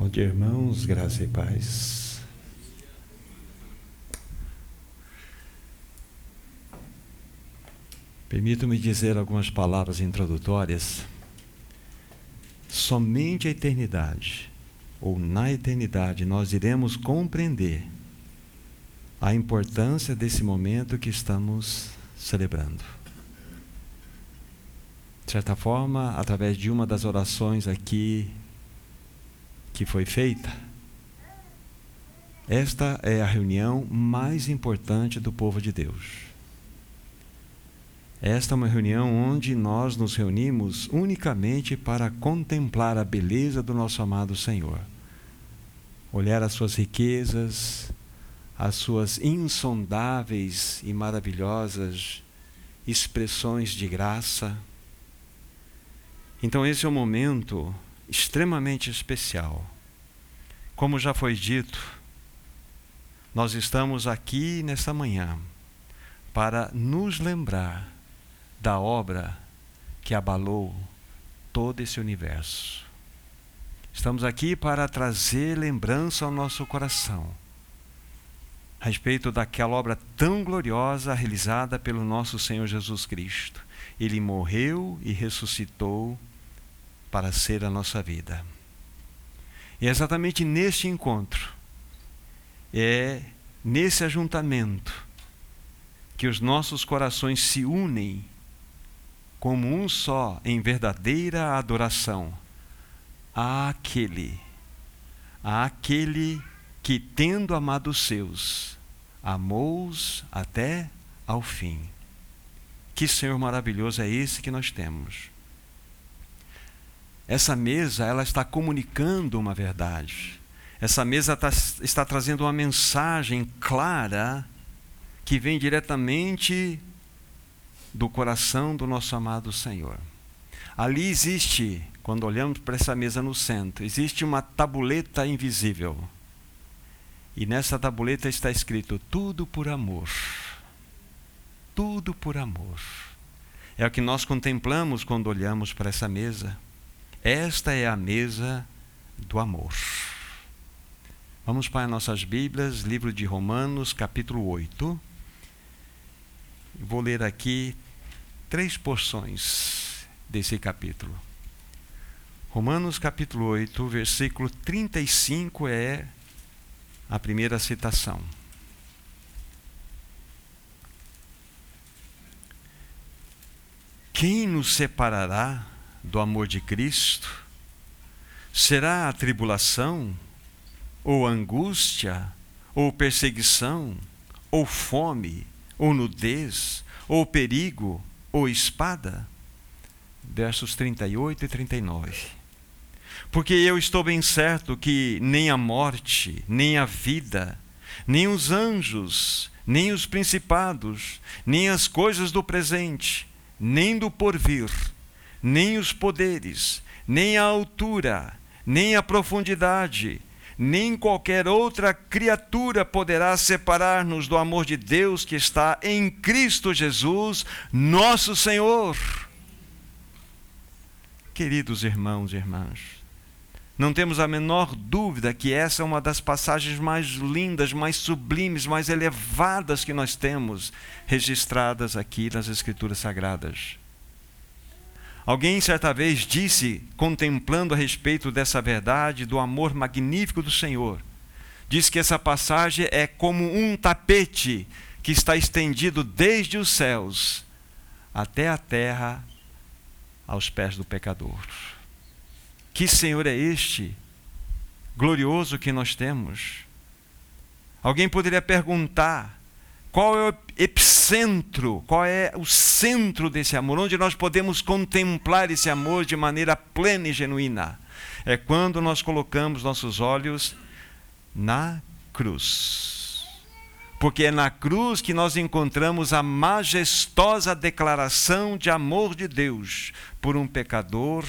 Bom dia, irmãos, graça e paz. Permito-me dizer algumas palavras introdutórias. Somente a eternidade, ou na eternidade, nós iremos compreender a importância desse momento que estamos celebrando. De certa forma, através de uma das orações aqui que foi feita, esta é a reunião mais importante do povo de Deus. Esta é uma reunião onde nós nos reunimos unicamente para contemplar a beleza do nosso amado Senhor, olhar as suas riquezas, as suas insondáveis e maravilhosas expressões de graça. Então, esse é um momento extremamente especial. Como já foi dito, nós estamos aqui nesta manhã para nos lembrar da obra que abalou todo esse universo. Estamos aqui para trazer lembrança ao nosso coração a respeito daquela obra tão gloriosa realizada pelo nosso Senhor Jesus Cristo. Ele morreu e ressuscitou para ser a nossa vida. E é exatamente neste encontro, é nesse ajuntamento, que os nossos corações se unem como um só em verdadeira adoração àquele, àquele que, tendo amado os seus, amou-os até ao fim. Que Senhor maravilhoso é esse que nós temos. Essa mesa, ela está comunicando uma verdade. Essa mesa tá, está trazendo uma mensagem clara que vem diretamente do coração do nosso amado Senhor. Ali existe, quando olhamos para essa mesa no centro, existe uma tabuleta invisível e nessa tabuleta está escrito: tudo por amor. Tudo por amor. É o que nós contemplamos quando olhamos para essa mesa. Esta é a mesa do amor. Vamos para nossas Bíblias, livro de Romanos, capítulo 8. Vou ler aqui três porções desse capítulo. Romanos capítulo 8, versículo 35 é a primeira citação. Quem nos separará do amor de Cristo? Será a tribulação, ou angústia, ou perseguição, ou fome, ou nudez, ou perigo, ou espada? Versos 38 e 39. Porque eu estou bem certo que nem a morte, nem a vida, nem os anjos, nem os principados, nem as coisas do presente, nem do porvir, nem os poderes, nem a altura, nem a profundidade, nem qualquer outra criatura poderá separar-nos do amor de Deus que está em Cristo Jesus, nosso Senhor. Queridos irmãos e irmãs, não temos a menor dúvida que essa é uma das passagens mais lindas, mais sublimes, mais elevadas que nós temos registradas aqui nas Escrituras Sagradas. Alguém certa vez disse, contemplando a respeito dessa verdade, do amor magnífico do Senhor, diz que essa passagem é como um tapete que está estendido desde os céus até a terra aos pés do pecador. Que Senhor é este glorioso que nós temos? Alguém poderia perguntar: qual é o epicentro, qual é o centro desse amor, onde nós podemos contemplar esse amor de maneira plena e genuína? É quando nós colocamos nossos olhos na cruz. Porque é na cruz que nós encontramos a majestosa declaração de amor de Deus por um pecador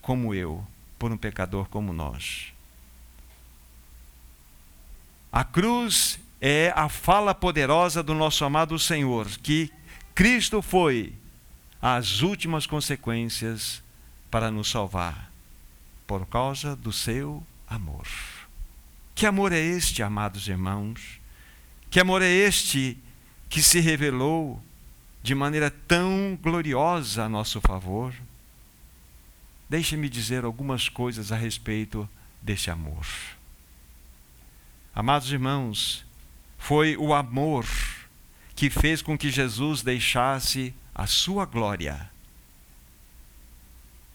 como eu por um pecador como nós. A cruz é a fala poderosa do nosso amado Senhor, que Cristo foi as últimas consequências para nos salvar, por causa do seu amor. Que amor é este, amados irmãos? Que amor é este que se revelou de maneira tão gloriosa a nosso favor? Deixe-me dizer algumas coisas a respeito desse amor. Amados irmãos, foi o amor que fez com que Jesus deixasse a sua glória,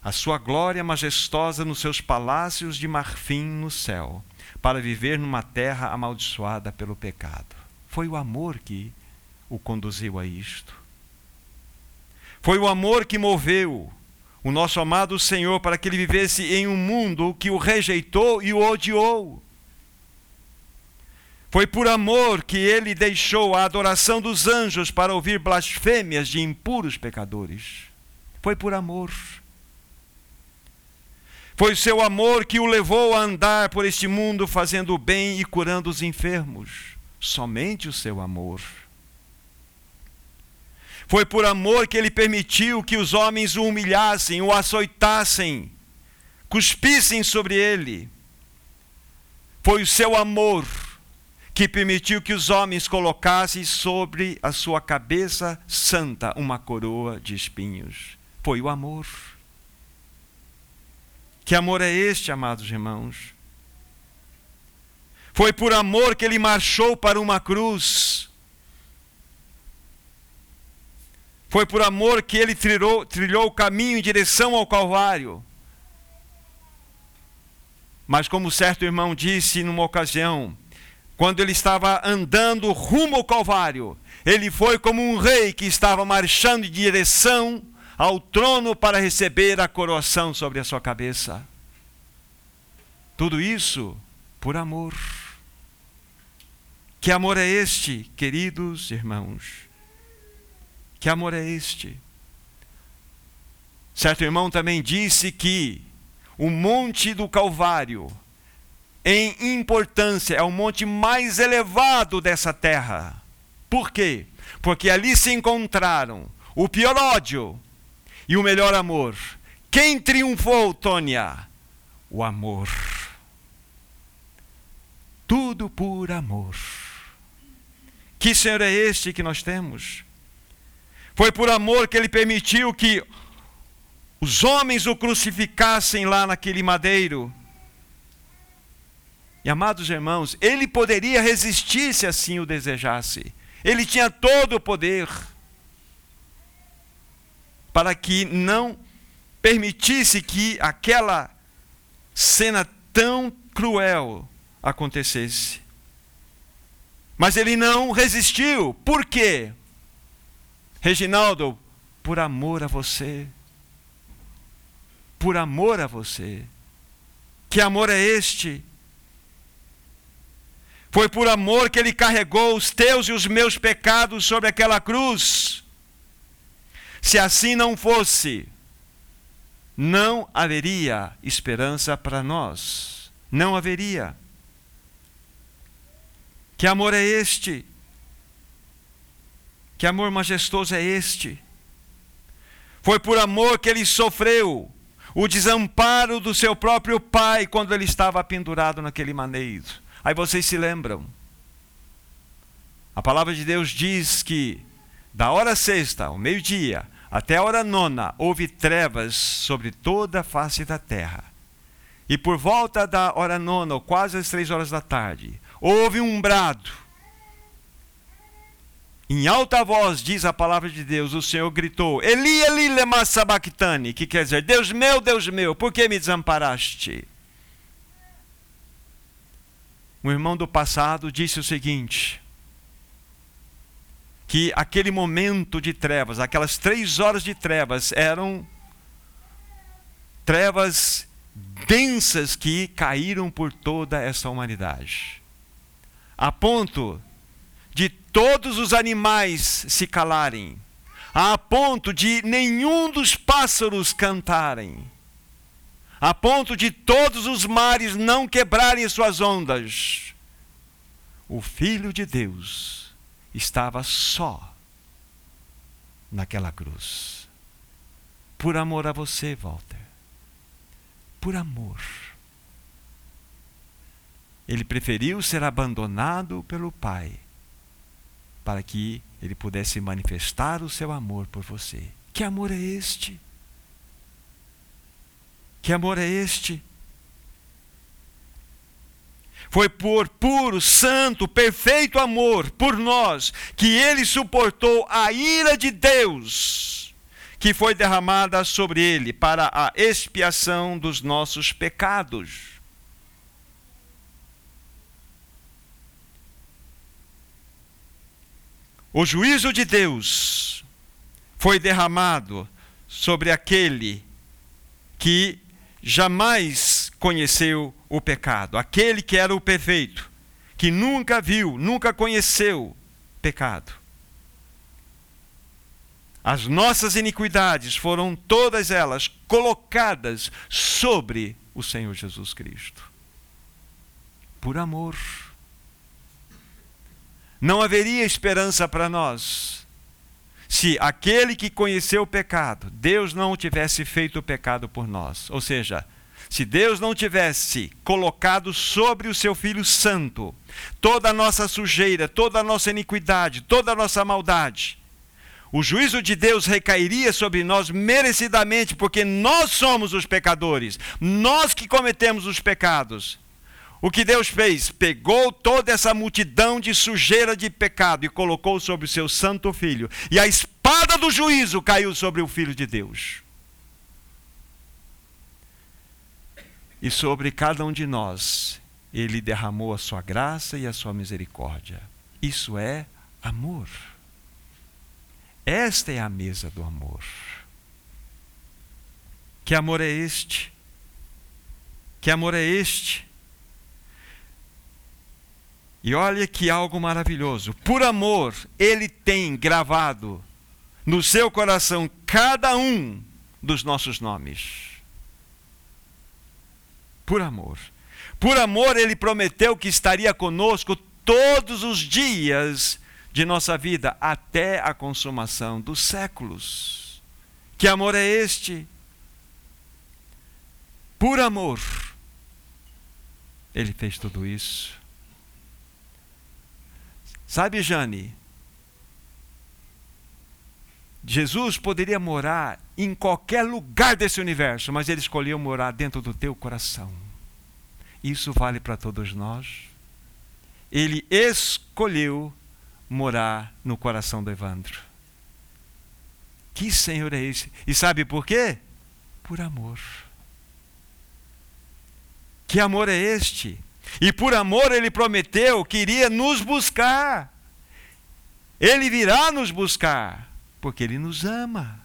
a sua glória majestosa nos seus palácios de marfim no céu, para viver numa terra amaldiçoada pelo pecado. Foi o amor que o conduziu a isto. Foi o amor que moveu o nosso amado Senhor para que ele vivesse em um mundo que o rejeitou e o odiou. Foi por amor que ele deixou a adoração dos anjos para ouvir blasfêmias de impuros pecadores. Foi por amor. Foi seu amor que o levou a andar por este mundo fazendo o bem e curando os enfermos. Somente o seu amor. Foi por amor que ele permitiu que os homens o humilhassem, o açoitassem, cuspissem sobre ele. Foi o seu amor que permitiu que os homens colocassem sobre a sua cabeça santa uma coroa de espinhos. Foi o amor. Que amor é este, amados irmãos? Foi por amor que ele marchou para uma cruz Foi por amor que ele trilhou, trilhou o caminho em direção ao Calvário. Mas, como certo irmão disse numa ocasião, quando ele estava andando rumo ao Calvário, ele foi como um rei que estava marchando em direção ao trono para receber a coroação sobre a sua cabeça. Tudo isso por amor. Que amor é este, queridos irmãos? Que amor é este? Certo irmão também disse que o Monte do Calvário, em importância, é o monte mais elevado dessa terra. Por quê? Porque ali se encontraram o pior ódio e o melhor amor. Quem triunfou, Tônia? O amor. Tudo por amor. Que Senhor é este que nós temos? Foi por amor que ele permitiu que os homens o crucificassem lá naquele madeiro. E amados irmãos, ele poderia resistir se assim o desejasse. Ele tinha todo o poder para que não permitisse que aquela cena tão cruel acontecesse. Mas ele não resistiu. Por quê? Reginaldo, por amor a você. Por amor a você. Que amor é este? Foi por amor que ele carregou os teus e os meus pecados sobre aquela cruz. Se assim não fosse, não haveria esperança para nós. Não haveria. Que amor é este? Que amor majestoso é este? Foi por amor que ele sofreu o desamparo do seu próprio pai quando ele estava pendurado naquele maneiro. Aí vocês se lembram. A palavra de Deus diz que da hora sexta, ao meio-dia, até a hora nona, houve trevas sobre toda a face da terra. E por volta da hora nona, ou quase às três horas da tarde, houve um brado em alta voz, diz a palavra de Deus, o Senhor gritou: Eli, Eli, lema sabachthani, que quer dizer: Deus meu, Deus meu, por que me desamparaste? Um irmão do passado disse o seguinte: que aquele momento de trevas, aquelas três horas de trevas, eram trevas densas que caíram por toda essa humanidade, a ponto de todos os animais se calarem, a ponto de nenhum dos pássaros cantarem, a ponto de todos os mares não quebrarem suas ondas. O Filho de Deus estava só naquela cruz. Por amor a você, Walter. Por amor. ele preferiu ser abandonado pelo Pai para que ele pudesse manifestar o seu amor por você. Que amor é este? Que amor é este? Foi por puro, santo, perfeito amor por nós que ele suportou a ira de Deus que foi derramada sobre ele para a expiação dos nossos pecados. O juízo de Deus foi derramado sobre aquele que jamais conheceu o pecado, aquele que era o perfeito, que nunca viu, nunca conheceu pecado. As nossas iniquidades foram todas elas colocadas sobre o Senhor Jesus Cristo. Por amor não haveria esperança para nós se aquele que conheceu o pecado, Deus não tivesse feito o pecado por nós. Ou seja, se Deus não tivesse colocado sobre o seu Filho Santo toda a nossa sujeira, toda a nossa iniquidade, toda a nossa maldade, o juízo de Deus recairia sobre nós merecidamente, porque nós somos os pecadores, nós que cometemos os pecados. O que Deus fez? Pegou toda essa multidão de sujeira de pecado e colocou sobre o seu santo filho. E a espada do juízo caiu sobre o filho de Deus. E sobre cada um de nós, ele derramou a sua graça e a sua misericórdia. Isso é amor. Esta é a mesa do amor. Que amor é este? Que amor é este? E olha que algo maravilhoso. Por amor, ele tem gravado no seu coração cada um dos nossos nomes. Por amor. Por amor, ele prometeu que estaria conosco todos os dias de nossa vida até a consumação dos séculos. Que amor é este? Por amor, ele fez tudo isso. Sabe, Jane? Jesus poderia morar em qualquer lugar desse universo, mas ele escolheu morar dentro do teu coração. Isso vale para todos nós. Ele escolheu morar no coração do Evandro. Que Senhor é esse? E sabe por quê? Por amor. Que amor é este? E por amor ele prometeu que iria nos buscar. Ele virá nos buscar, porque ele nos ama.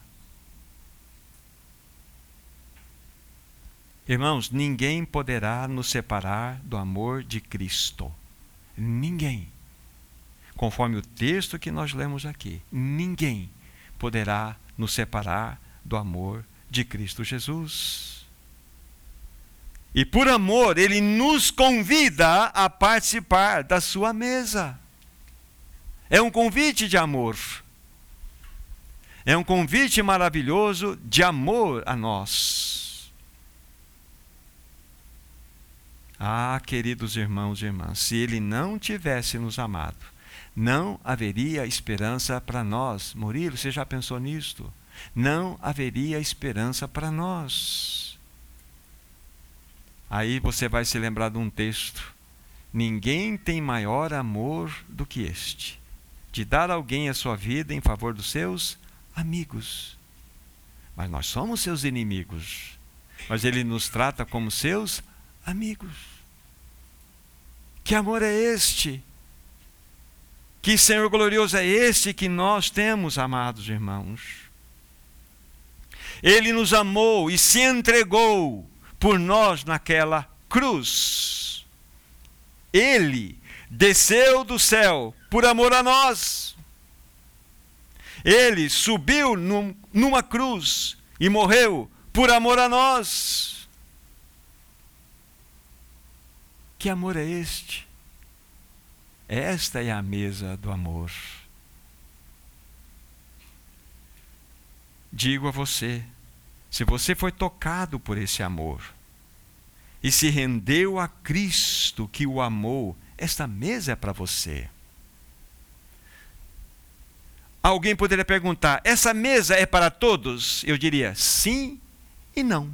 Irmãos, ninguém poderá nos separar do amor de Cristo. Ninguém. Conforme o texto que nós lemos aqui, ninguém poderá nos separar do amor de Cristo Jesus. E por amor, ele nos convida a participar da sua mesa. É um convite de amor. É um convite maravilhoso de amor a nós. Ah, queridos irmãos e irmãs, se ele não tivesse nos amado, não haveria esperança para nós. Murilo, você já pensou nisto? Não haveria esperança para nós. Aí você vai se lembrar de um texto. Ninguém tem maior amor do que este, de dar alguém a sua vida em favor dos seus amigos. Mas nós somos seus inimigos. Mas ele nos trata como seus amigos. Que amor é este? Que Senhor glorioso é este que nós temos, amados irmãos? Ele nos amou e se entregou por nós naquela cruz. Ele desceu do céu por amor a nós. Ele subiu num, numa cruz e morreu por amor a nós. Que amor é este? Esta é a mesa do amor. Digo a você, se você foi tocado por esse amor, e se rendeu a Cristo que o amou, esta mesa é para você. Alguém poderia perguntar: essa mesa é para todos? Eu diria sim e não.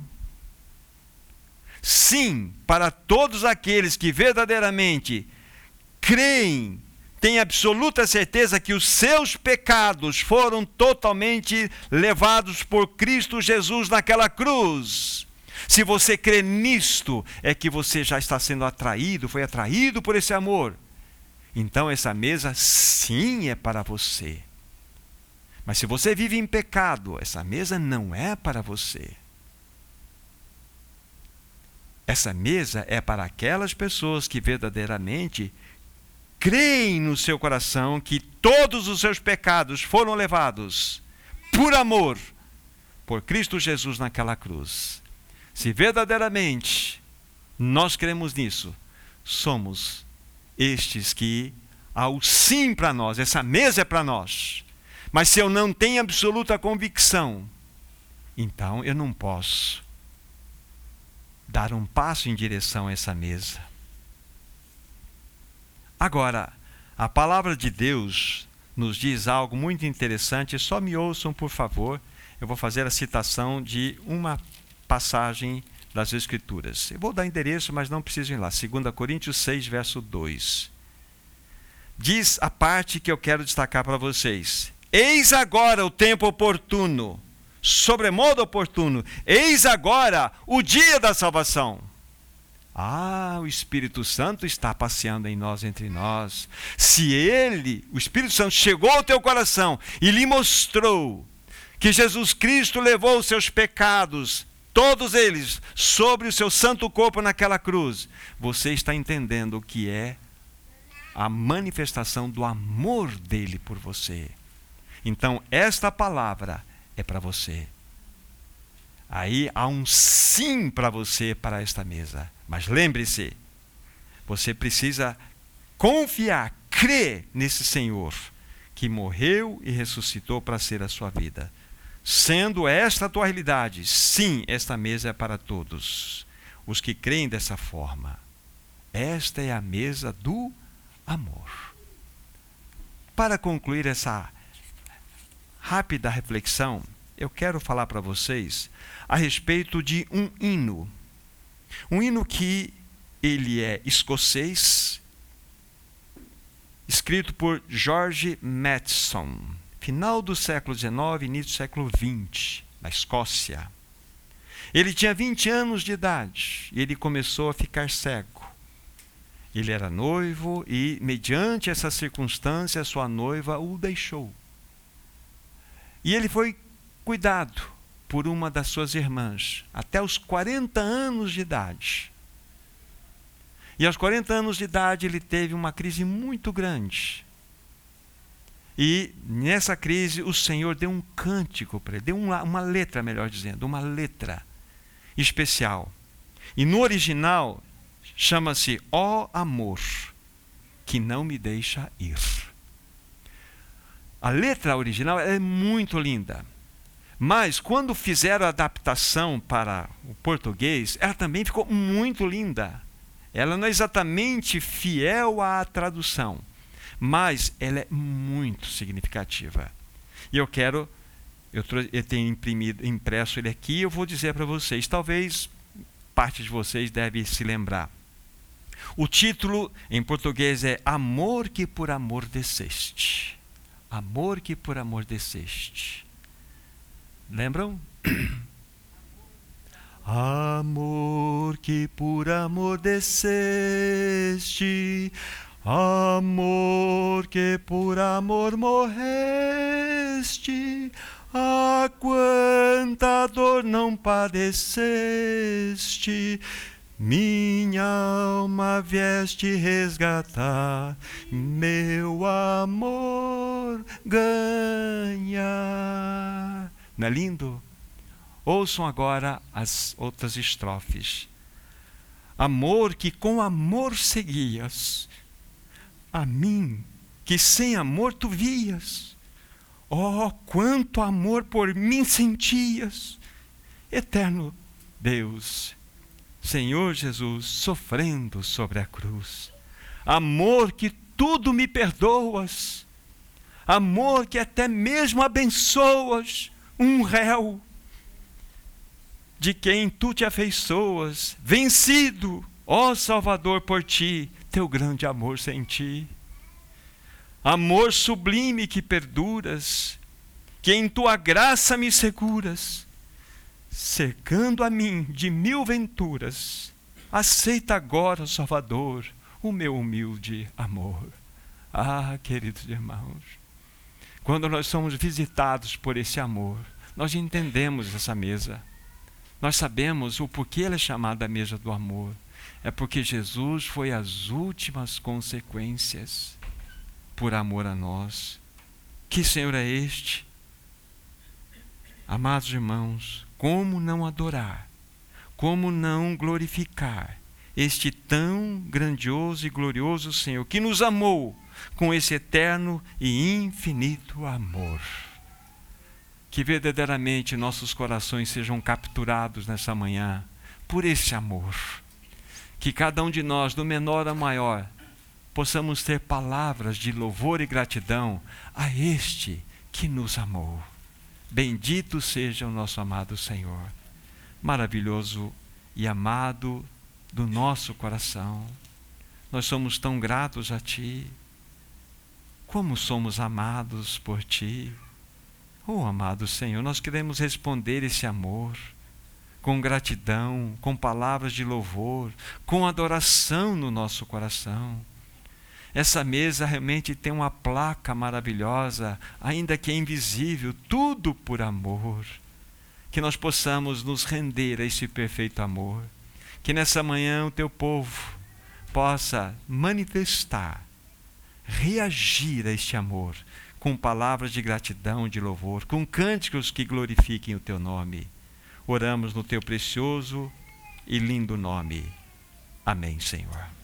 Sim, para todos aqueles que verdadeiramente creem, têm absoluta certeza que os seus pecados foram totalmente levados por Cristo Jesus naquela cruz. Se você crê nisto, é que você já está sendo atraído, foi atraído por esse amor. Então essa mesa sim é para você. Mas se você vive em pecado, essa mesa não é para você. Essa mesa é para aquelas pessoas que verdadeiramente creem no seu coração que todos os seus pecados foram levados por amor por Cristo Jesus naquela cruz. Se verdadeiramente nós cremos nisso, somos estes que ao sim para nós, essa mesa é para nós. Mas se eu não tenho absoluta convicção, então eu não posso dar um passo em direção a essa mesa. Agora, a palavra de Deus nos diz algo muito interessante, só me ouçam, por favor. Eu vou fazer a citação de uma passagem das Escrituras. Eu vou dar endereço, mas não preciso ir lá. 2 Coríntios 6, verso 2. Diz a parte que eu quero destacar para vocês. Eis agora o tempo oportuno, sobremodo oportuno, eis agora o dia da salvação. Ah, o Espírito Santo está passeando em nós, entre nós. Se ele, o Espírito Santo, chegou ao teu coração e lhe mostrou que Jesus Cristo levou os seus pecados, todos eles, sobre o seu santo corpo naquela cruz, você está entendendo o que é a manifestação do amor dele por você. Então, esta palavra é para você. Aí há um sim para você para esta mesa. Mas lembre-se, você precisa confiar, crer nesse Senhor que morreu e ressuscitou para ser a sua vida. Sendo esta a tua realidade, sim, esta mesa é para todos. Os que creem dessa forma. Esta é a mesa do amor. Para concluir essa rápida reflexão, eu quero falar para vocês a respeito de um hino. Um hino que ele é escocês, escrito por George Matheson, final do século XIX, início do século XX, na Escócia. Ele tinha 20 anos de idade e ele começou a ficar cego. Ele era noivo e, mediante essa circunstância, sua noiva o deixou. E ele foi cuidado por uma das suas irmãs até os 40 anos de idade. E aos 40 anos de idade ele teve uma crise muito grande. E nessa crise o Senhor deu um cântico para ele, deu uma, uma letra, melhor dizendo, uma letra especial. E no original chama-se Ó Amor, que não me deixa ir. A letra original é muito linda. Mas quando fizeram a adaptação para o português, ela também ficou muito linda. Ela não é exatamente fiel à tradução, mas ela é muito significativa. E eu quero, eu, eu tenho imprimido, impresso ele aqui, eu vou dizer para vocês, talvez parte de vocês deve se lembrar. O título em português é Amor que por amor desceste amor que por amor desceste. Lembram? Amor que por amor desceste, amor que por amor morreste, a quanta dor não padeceste, minha alma vieste resgatar, meu amor ganha. Não é lindo? Ouçam agora as outras estrofes. Amor que com amor seguias, a mim que sem amor tu vias. Oh, quanto amor por mim sentias, eterno Deus Senhor Jesus, sofrendo sobre a cruz. Amor que tudo me perdoas. Amor que até mesmo abençoas um réu de quem tu te afeiçoas, vencido, ó Salvador, por ti, teu grande amor senti. Amor sublime que perduras, que em tua graça me seguras, cercando a mim de mil venturas, aceita agora, Salvador, o meu humilde amor. Ah, queridos irmãos, quando nós somos visitados por esse amor, nós entendemos essa mesa. Nós sabemos o porquê ela é chamada a mesa do amor. É porque Jesus foi as últimas consequências por amor a nós. Que Senhor é este? Amados irmãos, como não adorar? Como não glorificar este tão grandioso e glorioso Senhor que nos amou com esse eterno e infinito amor? Que verdadeiramente nossos corações sejam capturados nessa manhã por esse amor. Que cada um de nós, do menor ao maior, possamos ter palavras de louvor e gratidão a este que nos amou. Bendito seja o nosso amado Senhor, maravilhoso e amado do nosso coração. Nós somos tão gratos a Ti. Como somos amados por Ti. Oh, amado Senhor, nós queremos responder esse amor com gratidão, com palavras de louvor, com adoração no nosso coração. Essa mesa realmente tem uma placa maravilhosa, ainda que é invisível, tudo por amor. Que nós possamos nos render a esse perfeito amor. Que nessa manhã o teu povo possa manifestar, reagir a este amor com palavras de gratidão, de louvor, com cânticos que glorifiquem o teu nome. Oramos no teu precioso e lindo nome. Amém, Senhor.